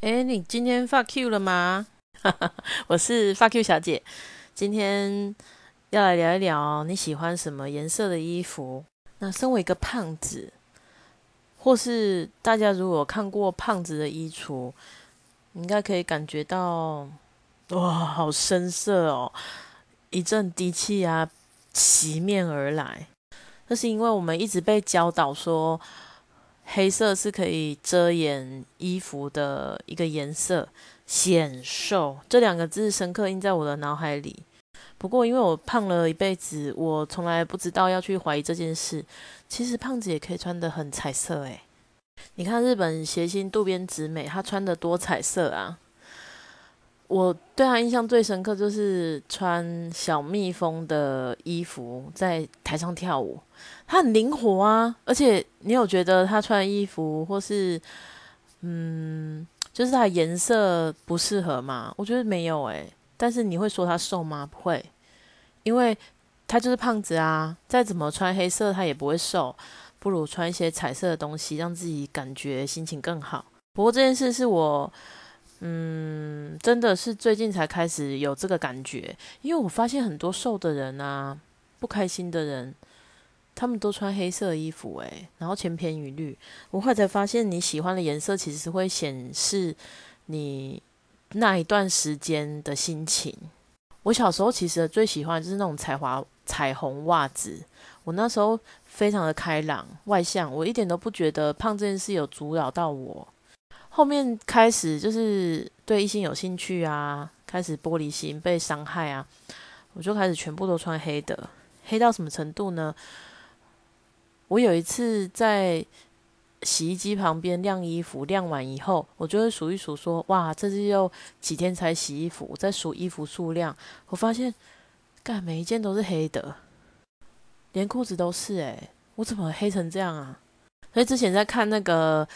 哎，你今天发 Q 了吗？我是发 Q 小姐，今天要来聊一聊你喜欢什么颜色的衣服。那身为一个胖子，或是大家如果看过胖子的衣橱，应该可以感觉到，哇，好深色哦，一阵低气压袭面而来。那是因为我们一直被教导说。黑色是可以遮掩衣服的一个颜色，显瘦这两个字深刻印在我的脑海里。不过，因为我胖了一辈子，我从来不知道要去怀疑这件事。其实，胖子也可以穿得很彩色诶。你看日本谐星渡边直美，她穿的多彩色啊！我对他印象最深刻就是穿小蜜蜂的衣服在台上跳舞。他很灵活啊，而且你有觉得他穿衣服或是，嗯，就是他颜色不适合吗？我觉得没有诶。但是你会说他瘦吗？不会，因为他就是胖子啊，再怎么穿黑色他也不会瘦，不如穿一些彩色的东西，让自己感觉心情更好。不过这件事是我，嗯，真的是最近才开始有这个感觉，因为我发现很多瘦的人啊，不开心的人。他们都穿黑色衣服，诶，然后千篇一律。我后来才发现，你喜欢的颜色其实会显示你那一段时间的心情。我小时候其实最喜欢就是那种彩华彩虹袜子。我那时候非常的开朗外向，我一点都不觉得胖这件事有阻扰到我。后面开始就是对异性有兴趣啊，开始玻璃心被伤害啊，我就开始全部都穿黑的。黑到什么程度呢？我有一次在洗衣机旁边晾衣服，晾完以后，我就会数一数，说：“哇，这是又几天才洗衣服？”我在数衣服数量，我发现，干每一件都是黑的，连裤子都是。诶，我怎么黑成这样啊？所以之前在看那个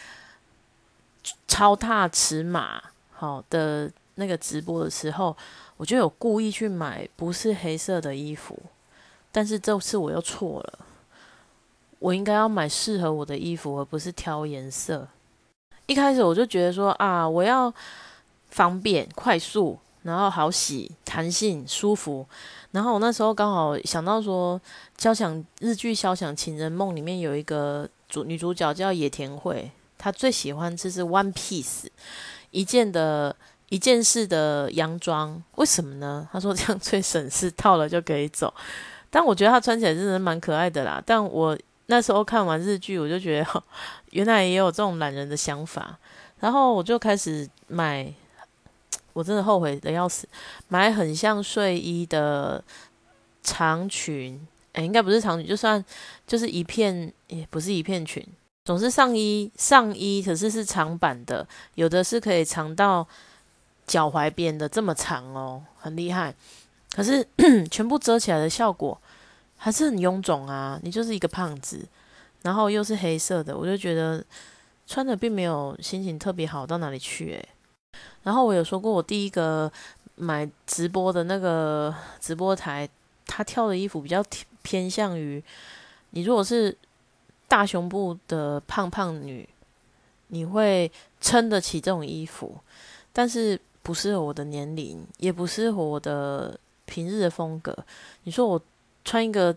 超大尺码好的那个直播的时候，我就有故意去买不是黑色的衣服，但是这次我又错了。我应该要买适合我的衣服，而不是挑颜色。一开始我就觉得说啊，我要方便、快速，然后好洗、弹性、舒服。然后我那时候刚好想到说，交响日剧《交响情人梦》里面有一个主女主角叫野田惠，他最喜欢就是 one piece 一件的一件式的洋装。为什么呢？他说这样最省事，套了就可以走。但我觉得他穿起来真的蛮可爱的啦。但我那时候看完日剧，我就觉得原来也有这种懒人的想法，然后我就开始买，我真的后悔的要死，买很像睡衣的长裙，哎，应该不是长裙，就算就是一片，也不是一片裙，总是上衣上衣，可是是长版的，有的是可以长到脚踝边的这么长哦，很厉害，可是 全部遮起来的效果。还是很臃肿啊！你就是一个胖子，然后又是黑色的，我就觉得穿的并没有心情特别好到哪里去诶。然后我有说过，我第一个买直播的那个直播台，他跳的衣服比较偏向于你如果是大胸部的胖胖女，你会撑得起这种衣服，但是不适合我的年龄，也不适合我的平日的风格。你说我。穿一个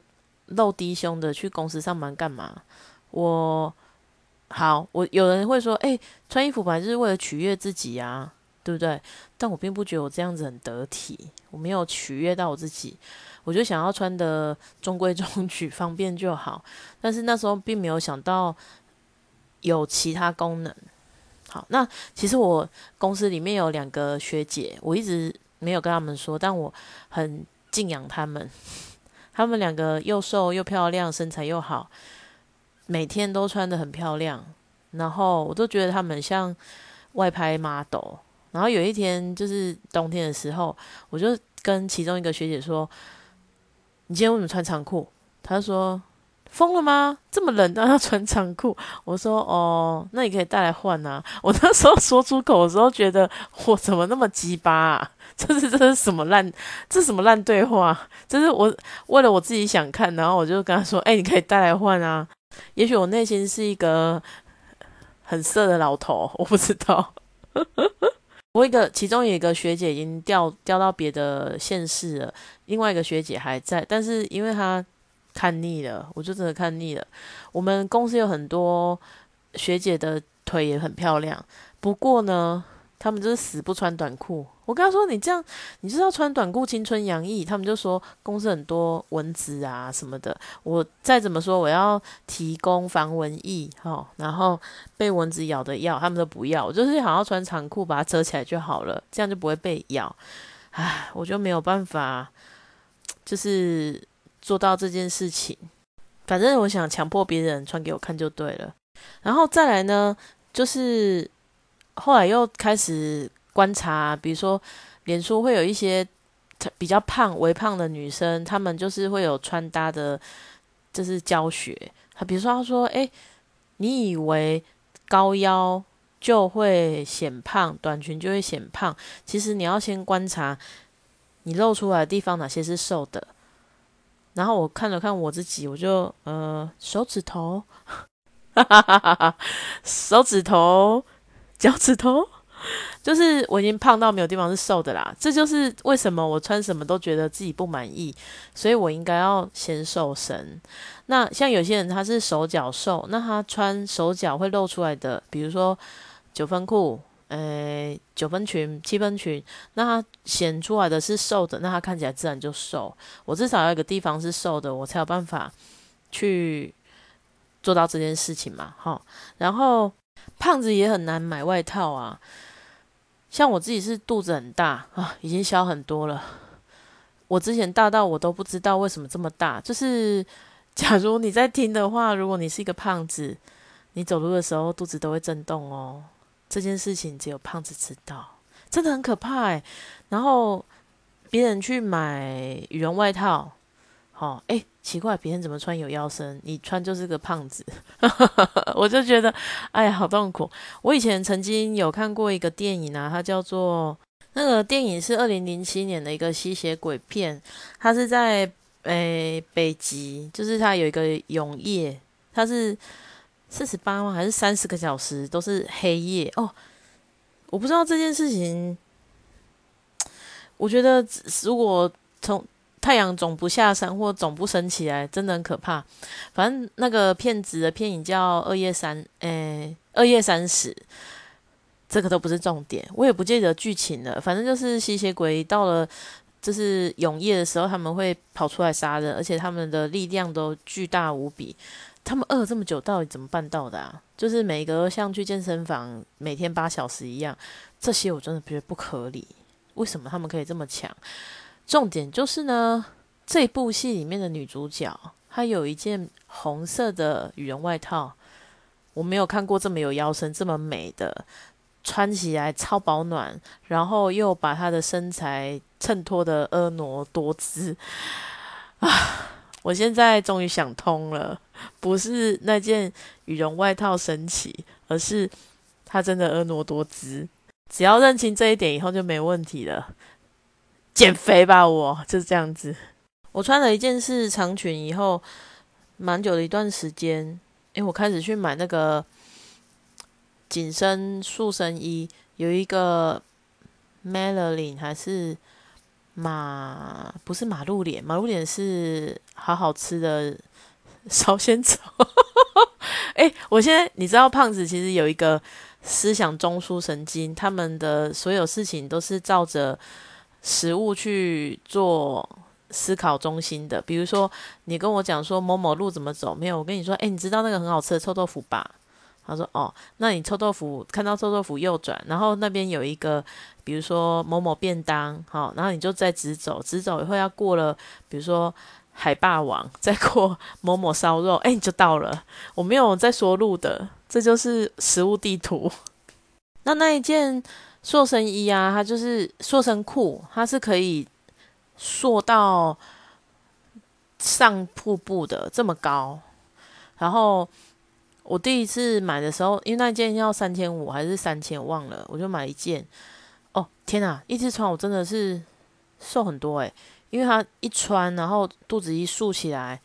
露低胸的去公司上班干嘛？我好，我有人会说，哎，穿衣服本来就是为了取悦自己呀，对不对？但我并不觉得我这样子很得体，我没有取悦到我自己，我就想要穿的中规中矩，方便就好。但是那时候并没有想到有其他功能。好，那其实我公司里面有两个学姐，我一直没有跟他们说，但我很敬仰他们。他们两个又瘦又漂亮，身材又好，每天都穿的很漂亮，然后我都觉得他们像外拍 model。然后有一天就是冬天的时候，我就跟其中一个学姐说：“你今天为什么穿长裤？”他说：“疯了吗？这么冷都要穿长裤？”我说：“哦，那你可以带来换啊。”我那时候说出口的时候，觉得我怎么那么鸡巴啊？这是这是什么烂？这是什么烂对话？这是我为了我自己想看，然后我就跟他说：“哎，你可以带来换啊。”也许我内心是一个很色的老头，我不知道。我一个其中有一个学姐已经调调到别的县市了，另外一个学姐还在，但是因为她看腻了，我就真的看腻了。我们公司有很多学姐的腿也很漂亮，不过呢。他们就是死不穿短裤。我跟他说：“你这样，你就是要穿短裤，青春洋溢。”他们就说公司很多蚊子啊什么的。我再怎么说，我要提供防蚊液，哈，然后被蚊子咬的药，他们都不要。我就是想要穿长裤把它遮起来就好了，这样就不会被咬。唉，我就没有办法，就是做到这件事情。反正我想强迫别人穿给我看就对了。然后再来呢，就是。后来又开始观察，比如说，脸书会有一些比较胖、微胖的女生，她们就是会有穿搭的，就是教学。他比如说，他说：“哎，你以为高腰就会显胖，短裙就会显胖？其实你要先观察你露出来的地方哪些是瘦的。”然后我看了看我自己，我就呃，手指头，手指头。脚趾头，就是我已经胖到没有地方是瘦的啦。这就是为什么我穿什么都觉得自己不满意，所以我应该要先瘦身。那像有些人他是手脚瘦，那他穿手脚会露出来的，比如说九分裤、呃九分裙、七分裙，那他显出来的是瘦的，那他看起来自然就瘦。我至少要一个地方是瘦的，我才有办法去做到这件事情嘛。哈，然后。胖子也很难买外套啊，像我自己是肚子很大啊，已经消很多了。我之前大到我都不知道为什么这么大。就是 假如你在听的话，如果你是一个胖子，你走路的时候肚子都会震动哦。这件事情只有胖子知道，真的很可怕哎。然后别人去买羽绒外套。好，哎，奇怪，别人怎么穿有腰身，你穿就是个胖子，我就觉得，哎呀，好痛苦。我以前曾经有看过一个电影啊，它叫做那个电影是二零零七年的一个吸血鬼片，它是在诶北极，就是它有一个永夜，它是四十八吗？还是三十个小时都是黑夜哦？我不知道这件事情，我觉得如果从太阳总不下山或总不升起来，真的很可怕。反正那个骗子的片影叫《二月三》，诶，《二月三十》，这个都不是重点，我也不记得剧情了。反正就是吸血鬼到了就是永夜的时候，他们会跑出来杀人，而且他们的力量都巨大无比。他们饿这么久，到底怎么办到的啊？就是每个像去健身房每天八小时一样，这些我真的觉得不合理。为什么他们可以这么强？重点就是呢，这部戏里面的女主角她有一件红色的羽绒外套，我没有看过这么有腰身、这么美的，穿起来超保暖，然后又把她的身材衬托的婀娜多姿啊！我现在终于想通了，不是那件羽绒外套神奇，而是她真的婀娜多姿。只要认清这一点以后就没问题了。减肥吧，我就是这样子。我穿了一件是长裙以后，蛮久的一段时间，诶，我开始去买那个紧身塑身衣，有一个 Melody 还是马，不是马路脸，马路脸是好好吃的烧仙草。诶，我现在你知道胖子其实有一个思想中枢神经，他们的所有事情都是照着。食物去做思考中心的，比如说你跟我讲说某某路怎么走，没有，我跟你说，哎，你知道那个很好吃的臭豆腐吧？他说，哦，那你臭豆腐看到臭豆腐右转，然后那边有一个，比如说某某便当，好，然后你就再直走，直走以后要过了，比如说海霸王，再过某某烧肉，哎，你就到了。我没有在说路的，这就是食物地图。那那一件。塑身衣啊，它就是塑身裤，它是可以塑到上瀑布的这么高。然后我第一次买的时候，因为那件要三千五还是三千，忘了，我就买一件。哦，天哪！一次穿我真的是瘦很多诶，因为它一穿，然后肚子一竖起来，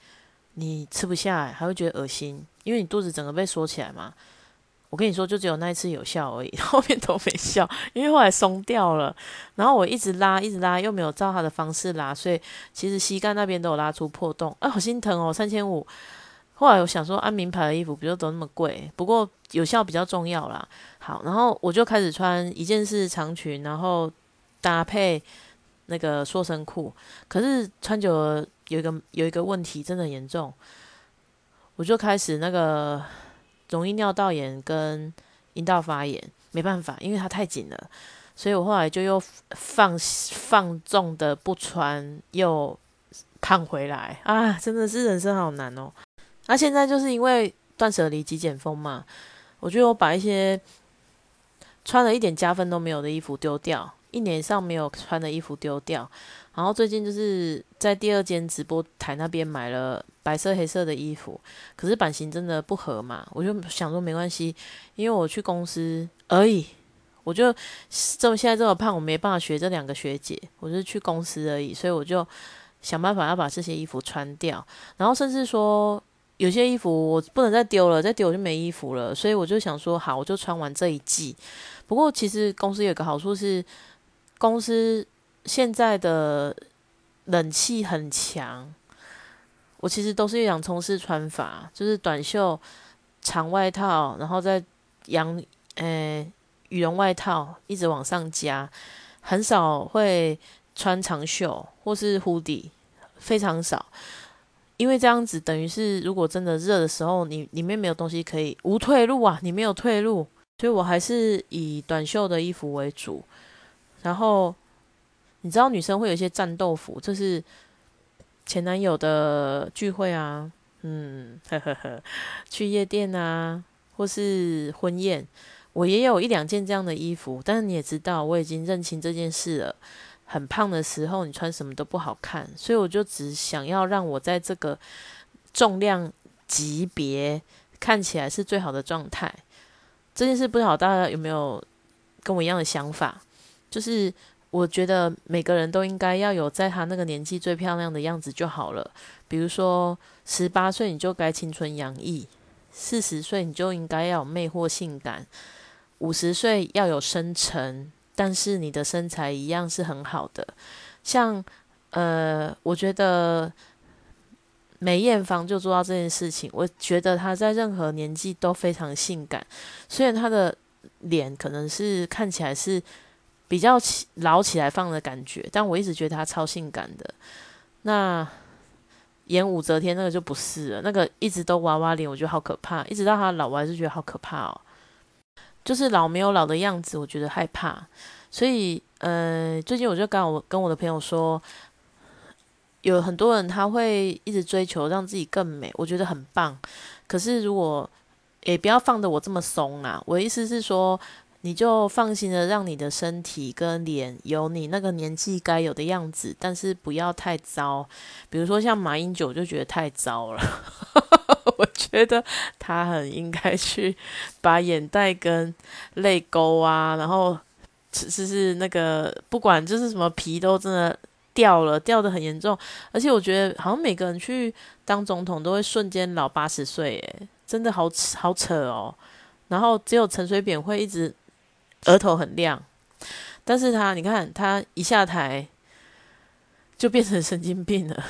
你吃不下，还会觉得恶心，因为你肚子整个被缩起来嘛。我跟你说，就只有那一次有效而已，后面都没效，因为后来松掉了。然后我一直拉，一直拉，又没有照他的方式拉，所以其实膝盖那边都有拉出破洞，啊，好心疼哦，三千五。后来我想说，按名牌的衣服，不就都那么贵？不过有效比较重要啦。好，然后我就开始穿一件是长裙，然后搭配那个塑身裤。可是穿久了有一个有一个问题，真的很严重，我就开始那个。容易尿道炎跟阴道发炎，没办法，因为它太紧了，所以我后来就又放放纵的不穿，又胖回来啊！真的是人生好难哦。那现在就是因为断舍离、极简风嘛，我觉得我把一些穿了一点加分都没有的衣服丢掉，一年上没有穿的衣服丢掉。然后最近就是在第二间直播台那边买了白色黑色的衣服，可是版型真的不合嘛，我就想说没关系，因为我去公司而已，我就这么现在这么胖，我没办法学这两个学姐，我就去公司而已，所以我就想办法要把这些衣服穿掉，然后甚至说有些衣服我不能再丢了，再丢我就没衣服了，所以我就想说好，我就穿完这一季。不过其实公司有个好处是公司。现在的冷气很强，我其实都是洋葱式穿法，就是短袖、长外套，然后再羊诶羽绒外套，一直往上加，很少会穿长袖或是 hoodie，非常少，因为这样子等于是如果真的热的时候，你里面没有东西可以无退路啊，你没有退路，所以我还是以短袖的衣服为主，然后。你知道女生会有一些战斗服，就是前男友的聚会啊，嗯，呵呵呵，去夜店啊，或是婚宴，我也有一两件这样的衣服。但是你也知道，我已经认清这件事了。很胖的时候，你穿什么都不好看，所以我就只想要让我在这个重量级别看起来是最好的状态。这件事不知道大家有没有跟我一样的想法，就是。我觉得每个人都应该要有在他那个年纪最漂亮的样子就好了。比如说，十八岁你就该青春洋溢，四十岁你就应该要有魅惑性感，五十岁要有深沉，但是你的身材一样是很好的。像呃，我觉得梅艳芳就做到这件事情。我觉得她在任何年纪都非常性感，虽然她的脸可能是看起来是。比较起老起来放的感觉，但我一直觉得他超性感的。那演武则天那个就不是了，那个一直都娃娃脸，我觉得好可怕。一直到他老，我还是觉得好可怕哦。就是老没有老的样子，我觉得害怕。所以，呃，最近我就刚我跟我的朋友说，有很多人他会一直追求让自己更美，我觉得很棒。可是如果也不要放的我这么松啊，我的意思是说。你就放心的让你的身体跟脸有你那个年纪该有的样子，但是不要太糟。比如说像马英九就觉得太糟了，我觉得他很应该去把眼袋跟泪沟啊，然后就是那个不管就是什么皮都真的掉了，掉的很严重。而且我觉得好像每个人去当总统都会瞬间老八十岁，诶，真的好好扯哦。然后只有陈水扁会一直。额头很亮，但是他，你看他一下台就变成神经病了。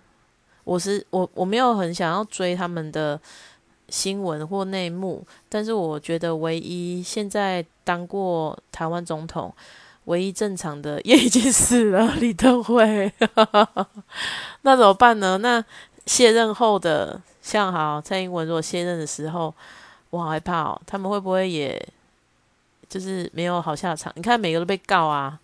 我是我我没有很想要追他们的新闻或内幕，但是我觉得唯一现在当过台湾总统唯一正常的也已经死了，李登辉。那怎么办呢？那卸任后的像好蔡英文，如果卸任的时候，我好害怕哦，他们会不会也？就是没有好下场，你看每个都被告啊，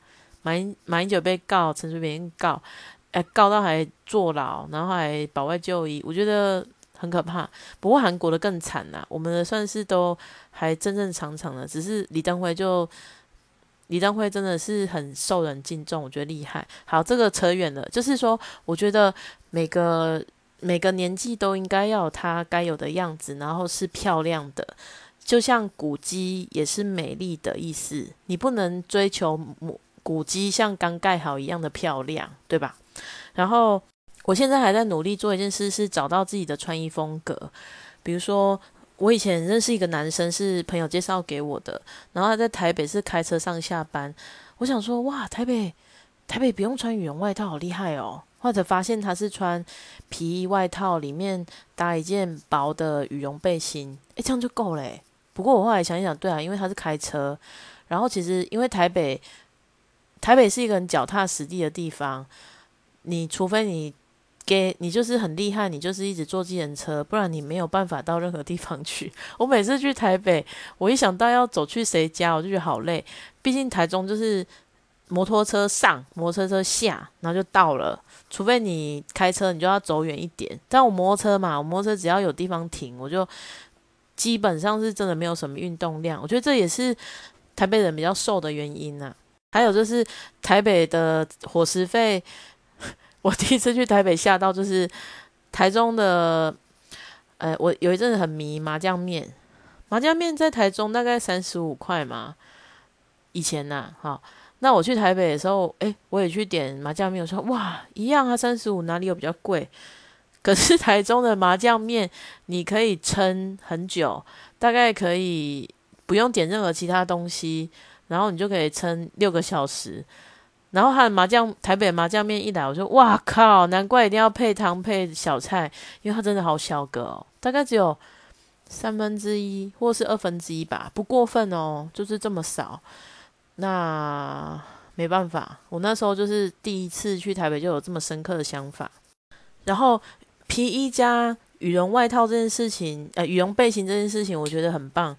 马英马英九被告，陈水扁告，哎，告到还坐牢，然后还保外就医，我觉得很可怕。不过韩国的更惨呐，我们的算是都还正正常常的，只是李登辉就李登辉真的是很受人敬重，我觉得厉害。好，这个扯远了，就是说，我觉得每个每个年纪都应该要他该有的样子，然后是漂亮的。就像古迹也是美丽的意思，你不能追求古古迹像刚盖好一样的漂亮，对吧？然后我现在还在努力做一件事，是找到自己的穿衣风格。比如说，我以前认识一个男生，是朋友介绍给我的，然后他在台北是开车上下班。我想说，哇，台北台北不用穿羽绒外套，好厉害哦！或者发现他是穿皮衣外套，里面搭一件薄的羽绒背心，诶，这样就够了。不过我后来想一想，对啊，因为他是开车，然后其实因为台北台北是一个很脚踏实地的地方，你除非你。给你就是很厉害，你就是一直坐计程车，不然你没有办法到任何地方去。我每次去台北，我一想到要走去谁家，我就觉得好累。毕竟台中就是摩托车上，摩托车下，然后就到了。除非你开车，你就要走远一点。但我摩托车嘛，我摩托车只要有地方停，我就基本上是真的没有什么运动量。我觉得这也是台北人比较瘦的原因呐。还有就是台北的伙食费。我第一次去台北吓到，就是台中的，呃，我有一阵子很迷麻酱面，麻酱面在台中大概三十五块嘛，以前呐，好，那我去台北的时候，诶，我也去点麻酱面，我说哇，一样啊，三十五哪里有比较贵？可是台中的麻酱面你可以撑很久，大概可以不用点任何其他东西，然后你就可以撑六个小时。然后他的麻酱台北麻酱面一来，我说哇靠，难怪一定要配汤配小菜，因为它真的好小个哦，大概只有三分之一或是二分之一吧，不过分哦，就是这么少。那没办法，我那时候就是第一次去台北就有这么深刻的想法。然后皮衣加羽绒外套这件事情，呃，羽绒背心这件事情我觉得很棒，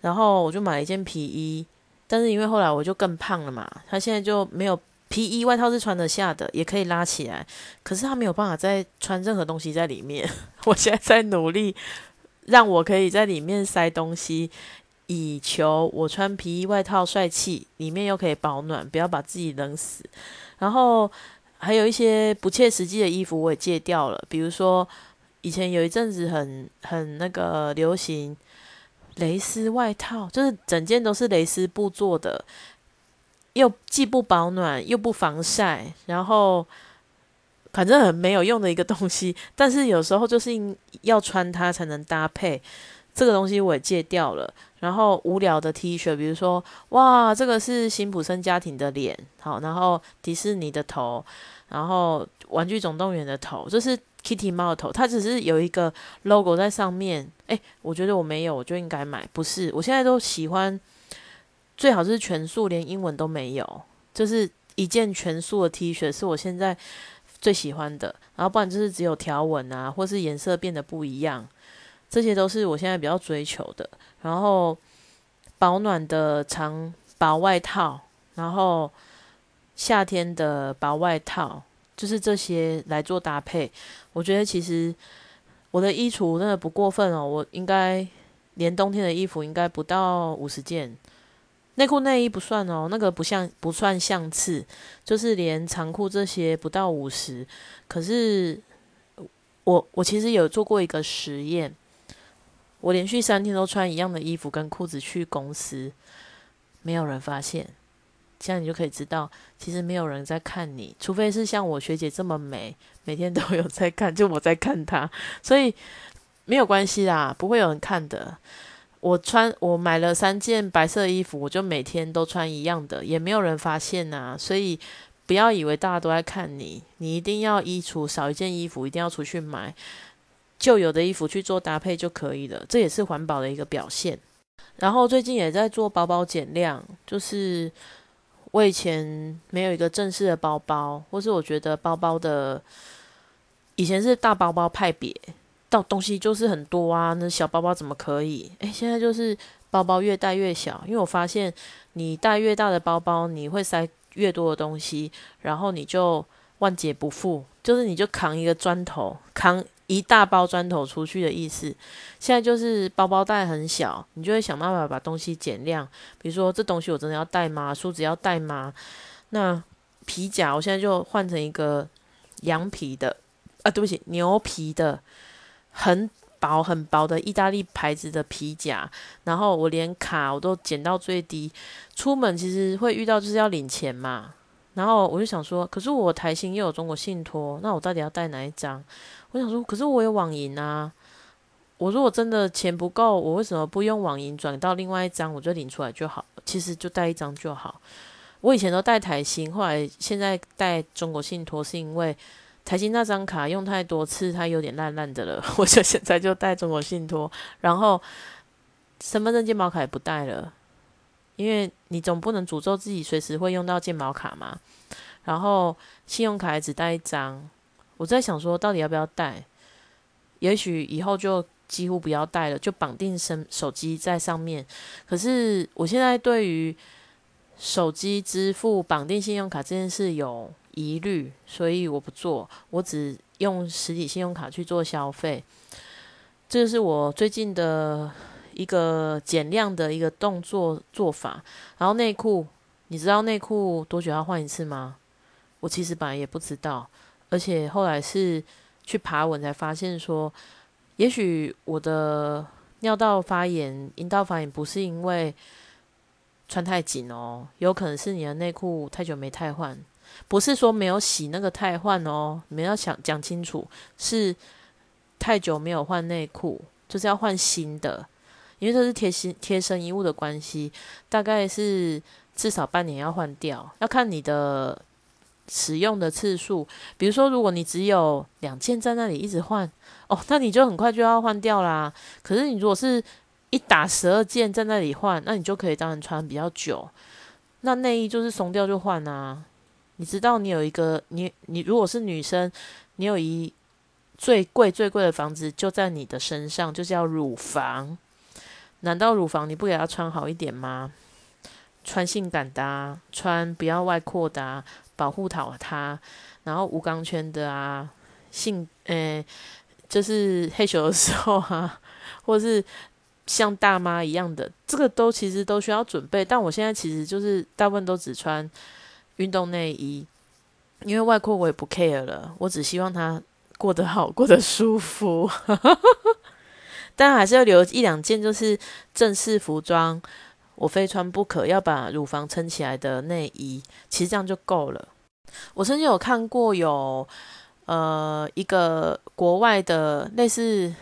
然后我就买了一件皮衣。但是因为后来我就更胖了嘛，他现在就没有皮衣外套是穿得下的，也可以拉起来，可是他没有办法再穿任何东西在里面。我现在在努力让我可以在里面塞东西，以求我穿皮衣外套帅气，里面又可以保暖，不要把自己冷死。然后还有一些不切实际的衣服我也戒掉了，比如说以前有一阵子很很那个流行。蕾丝外套就是整件都是蕾丝布做的，又既不保暖又不防晒，然后反正很没有用的一个东西。但是有时候就是要穿它才能搭配，这个东西我也戒掉了。然后无聊的 T 恤，比如说哇，这个是辛普森家庭的脸，好，然后迪士尼的头，然后玩具总动员的头，这是。Kitty 猫头，它只是有一个 logo 在上面。哎，我觉得我没有，我就应该买。不是，我现在都喜欢，最好是全素，连英文都没有，就是一件全素的 T 恤是我现在最喜欢的。然后不然就是只有条纹啊，或是颜色变得不一样，这些都是我现在比较追求的。然后保暖的长薄外套，然后夏天的薄外套。就是这些来做搭配，我觉得其实我的衣橱真的不过分哦。我应该连冬天的衣服应该不到五十件，内裤内衣不算哦，那个不像不算相次，就是连长裤这些不到五十。可是我我其实有做过一个实验，我连续三天都穿一样的衣服跟裤子去公司，没有人发现。这样你就可以知道，其实没有人在看你，除非是像我学姐这么美，每天都有在看，就我在看她，所以没有关系啦，不会有人看的。我穿我买了三件白色衣服，我就每天都穿一样的，也没有人发现呐。所以不要以为大家都在看你，你一定要衣橱少一件衣服，一定要出去买旧有的衣服去做搭配就可以了，这也是环保的一个表现。然后最近也在做包包减量，就是。我以前没有一个正式的包包，或是我觉得包包的以前是大包包派别，到东西就是很多啊，那小包包怎么可以？诶，现在就是包包越带越小，因为我发现你带越大的包包，你会塞越多的东西，然后你就万劫不复，就是你就扛一个砖头扛。一大包砖头出去的意思，现在就是包包带很小，你就会想办法把东西减量。比如说，这东西我真的要带吗？梳子要带吗？那皮夹，我现在就换成一个羊皮的，啊，对不起，牛皮的，很薄很薄的意大利牌子的皮夹。然后我连卡我都减到最低。出门其实会遇到就是要领钱嘛，然后我就想说，可是我台新又有中国信托，那我到底要带哪一张？我想说，可是我有网银啊，我如果真的钱不够，我为什么不用网银转到另外一张，我就领出来就好？其实就带一张就好。我以前都带台新，后来现在带中国信托，是因为台新那张卡用太多次，它有点烂烂的了，我就现在就带中国信托。然后身份证、健保卡也不带了，因为你总不能诅咒自己随时会用到健保卡嘛。然后信用卡也只带一张，我在想说，到底要不要带？也许以后就几乎不要带了，就绑定身手机在上面。可是我现在对于手机支付绑定信用卡这件事有疑虑，所以我不做，我只用实体信用卡去做消费。这是我最近的一个减量的一个动作做法。然后内裤，你知道内裤多久要换一次吗？我其实本来也不知道，而且后来是去爬文才发现说，也许我的尿道发炎、阴道发炎不是因为。穿太紧哦，有可能是你的内裤太久没太换，不是说没有洗那个太换哦，你们要想讲清楚，是太久没有换内裤，就是要换新的，因为这是贴心贴身衣物的关系，大概是至少半年要换掉，要看你的使用的次数，比如说如果你只有两件在那里一直换，哦，那你就很快就要换掉啦。可是你如果是一打十二件在那里换，那你就可以当然穿比较久。那内衣就是松掉就换啊。你知道你有一个你你如果是女生，你有一最贵最贵的房子就在你的身上，就叫乳房。难道乳房你不给她穿好一点吗？穿性感的啊，穿不要外扩的啊，保护好它。然后无钢圈的啊，性诶，就是害羞的时候啊，或者是。像大妈一样的，这个都其实都需要准备。但我现在其实就是大部分都只穿运动内衣，因为外扩我也不 care 了。我只希望它过得好，过得舒服。但还是要留一两件，就是正式服装，我非穿不可，要把乳房撑起来的内衣。其实这样就够了。我曾经有看过有呃一个国外的类似。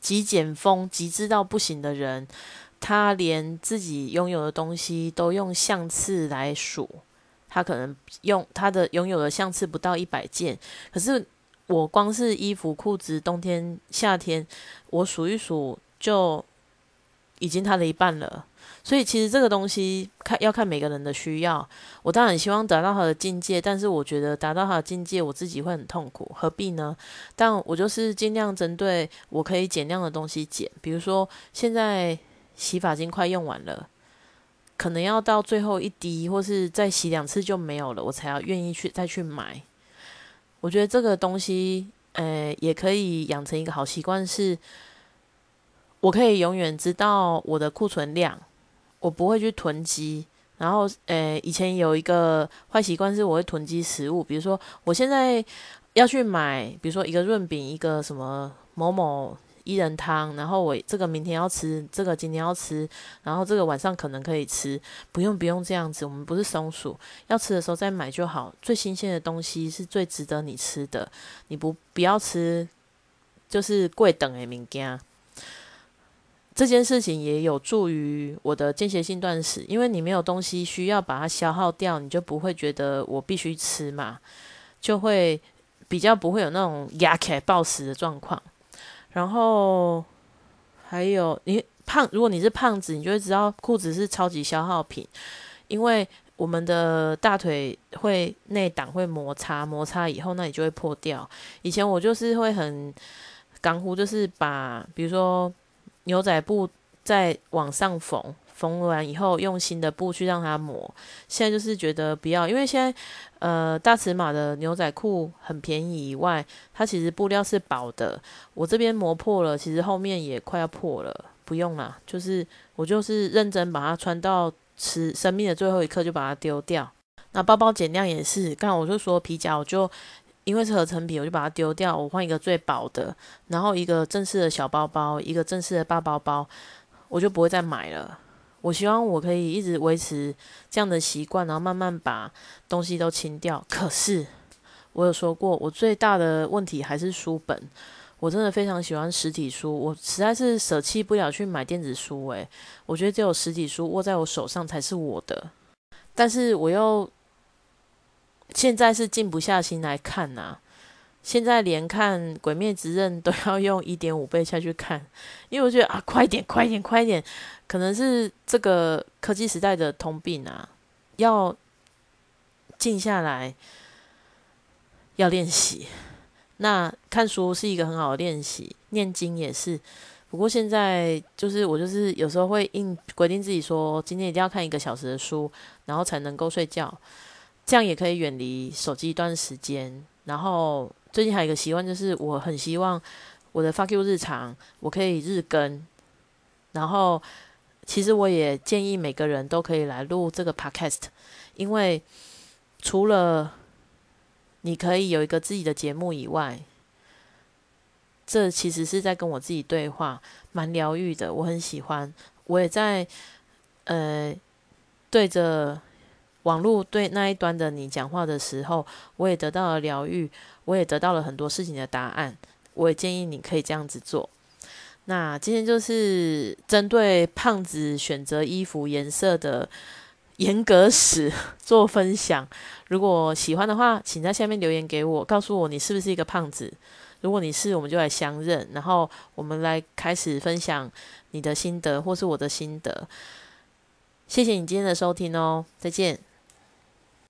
极简风极致到不行的人，他连自己拥有的东西都用相次来数。他可能用他的拥有的相次不到一百件，可是我光是衣服、裤子，冬天、夏天，我数一数就已经他的一半了。所以其实这个东西看要看每个人的需要。我当然希望达到他的境界，但是我觉得达到他的境界，我自己会很痛苦，何必呢？但我就是尽量针对我可以减量的东西减。比如说现在洗发精快用完了，可能要到最后一滴，或是再洗两次就没有了，我才要愿意去再去买。我觉得这个东西，呃，也可以养成一个好习惯，是我可以永远知道我的库存量。我不会去囤积，然后，呃，以前有一个坏习惯是我会囤积食物，比如说我现在要去买，比如说一个润饼，一个什么某某一人汤，然后我这个明天要吃，这个今天要吃，然后这个晚上可能可以吃，不用不用这样子，我们不是松鼠，要吃的时候再买就好，最新鲜的东西是最值得你吃的，你不不要吃就是贵等的物件。这件事情也有助于我的间歇性断食，因为你没有东西需要把它消耗掉，你就不会觉得我必须吃嘛，就会比较不会有那种压起来暴食的状况。然后还有你胖，如果你是胖子，你就会知道裤子是超级消耗品，因为我们的大腿会内挡会摩擦，摩擦以后那里就会破掉。以前我就是会很干乎，就是把比如说。牛仔布再往上缝，缝完以后用新的布去让它磨。现在就是觉得不要，因为现在呃大尺码的牛仔裤很便宜，以外它其实布料是薄的。我这边磨破了，其实后面也快要破了，不用啦。就是我就是认真把它穿到吃生命的最后一刻就把它丢掉。那包包减量也是，刚我就说皮夹我就。因为是合成品，我就把它丢掉，我换一个最薄的，然后一个正式的小包包，一个正式的大包包，我就不会再买了。我希望我可以一直维持这样的习惯，然后慢慢把东西都清掉。可是我有说过，我最大的问题还是书本。我真的非常喜欢实体书，我实在是舍弃不了去买电子书。诶，我觉得只有实体书握在我手上才是我的。但是我又现在是静不下心来看呐。现在连看《鬼灭之刃》都要用一点五倍下去看，因为我觉得啊，快点，快点，快点，可能是这个科技时代的通病啊，要静下来，要练习。那看书是一个很好的练习，念经也是。不过现在就是我就是有时候会硬规定自己说，今天一定要看一个小时的书，然后才能够睡觉，这样也可以远离手机一段时间。然后最近还有一个习惯，就是我很希望我的 fuck you 日常我可以日更。然后其实我也建议每个人都可以来录这个 podcast，因为除了你可以有一个自己的节目以外，这其实是在跟我自己对话，蛮疗愈的。我很喜欢，我也在呃对着网络对那一端的你讲话的时候，我也得到了疗愈，我也得到了很多事情的答案。我也建议你可以这样子做。那今天就是针对胖子选择衣服颜色的。严格史 做分享，如果喜欢的话，请在下面留言给我，告诉我你是不是一个胖子。如果你是，我们就来相认，然后我们来开始分享你的心得或是我的心得。谢谢你今天的收听哦，再见。